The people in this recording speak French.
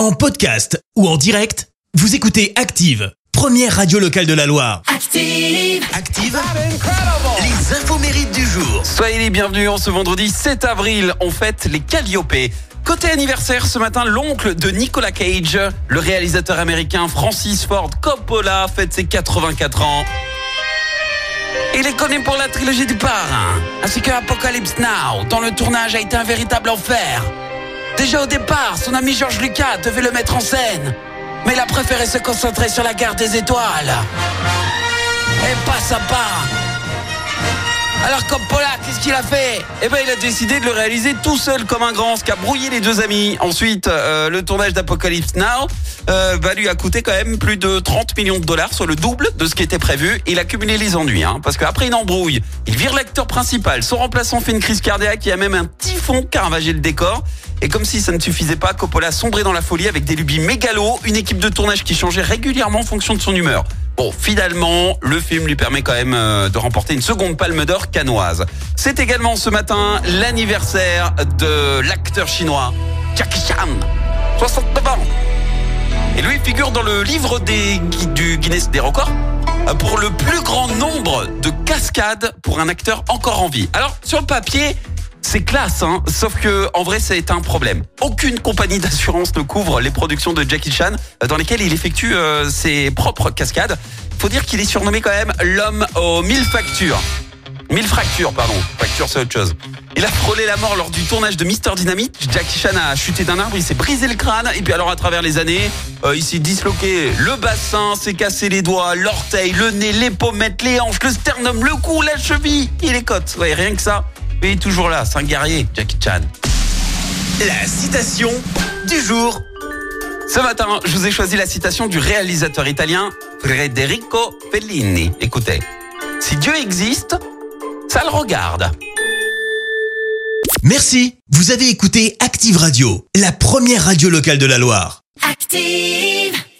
En podcast ou en direct, vous écoutez Active, première radio locale de la Loire. Active. Active, les infos mérites du jour. Soyez les bienvenus en ce vendredi 7 avril. On fête les Calliope. Côté anniversaire, ce matin, l'oncle de Nicolas Cage, le réalisateur américain Francis Ford Coppola, fête ses 84 ans. Il est connu pour la trilogie du parrain, ainsi que Apocalypse Now, dont le tournage a été un véritable enfer. Déjà au départ, son ami George Lucas devait le mettre en scène, mais il a préféré se concentrer sur la guerre des étoiles. Et pas sympa. Alors Coppola, qu'est-ce qu'il a fait? Eh ben, il a décidé de le réaliser tout seul comme un grand, ce qui a brouillé les deux amis. Ensuite, euh, le tournage d'Apocalypse Now euh, bah, lui a coûté quand même plus de 30 millions de dollars, soit le double de ce qui était prévu. Il a cumulé les ennuis, hein, parce qu'après une embrouille, il vire l'acteur principal. Son remplaçant fait une crise cardiaque, il a même un typhon qui a ravagé le décor. Et comme si ça ne suffisait pas, Coppola a sombré dans la folie avec des lubies mégalos, une équipe de tournage qui changeait régulièrement en fonction de son humeur. Bon, finalement, le film lui permet quand même euh, de remporter une seconde palme d'or canoise. C'est également ce matin l'anniversaire de l'acteur chinois Jackie Chan, 69 ans. Et lui figure dans le livre des, du Guinness des records euh, pour le plus grand nombre de cascades pour un acteur encore en vie. Alors, sur le papier, c'est classe, hein sauf que en vrai, c'est un problème. Aucune compagnie d'assurance ne couvre les productions de Jackie Chan euh, dans lesquelles il effectue euh, ses propres cascades. Faut dire qu'il est surnommé quand même l'homme aux mille factures. Mille fractures, pardon. Fracture, c'est autre chose. Il a frôlé la mort lors du tournage de Mister Dynamite. Jackie Chan a chuté d'un arbre, il s'est brisé le crâne. Et puis alors, à travers les années, euh, il s'est disloqué le bassin, s'est cassé les doigts, l'orteil, le nez, les pommettes, les hanches, le sternum, le cou, la cheville et les côtes. Ouais, rien que ça. Mais il est toujours là, c'est un guerrier, Jackie Chan. La citation du jour. Ce matin, je vous ai choisi la citation du réalisateur italien Federico Fellini. Écoutez, si Dieu existe, ça le regarde. Merci, vous avez écouté Active Radio, la première radio locale de la Loire. Active.